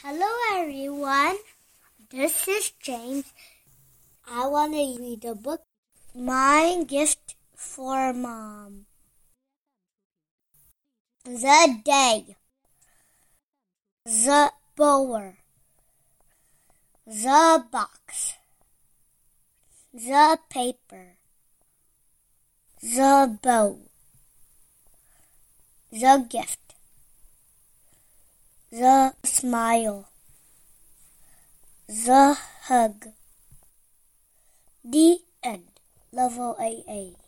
Hello, everyone. This is James. I want to read a book. My gift for mom. The day. The bower. The box. The paper. The bow. The gift the smile, the hug. The end. Level AA.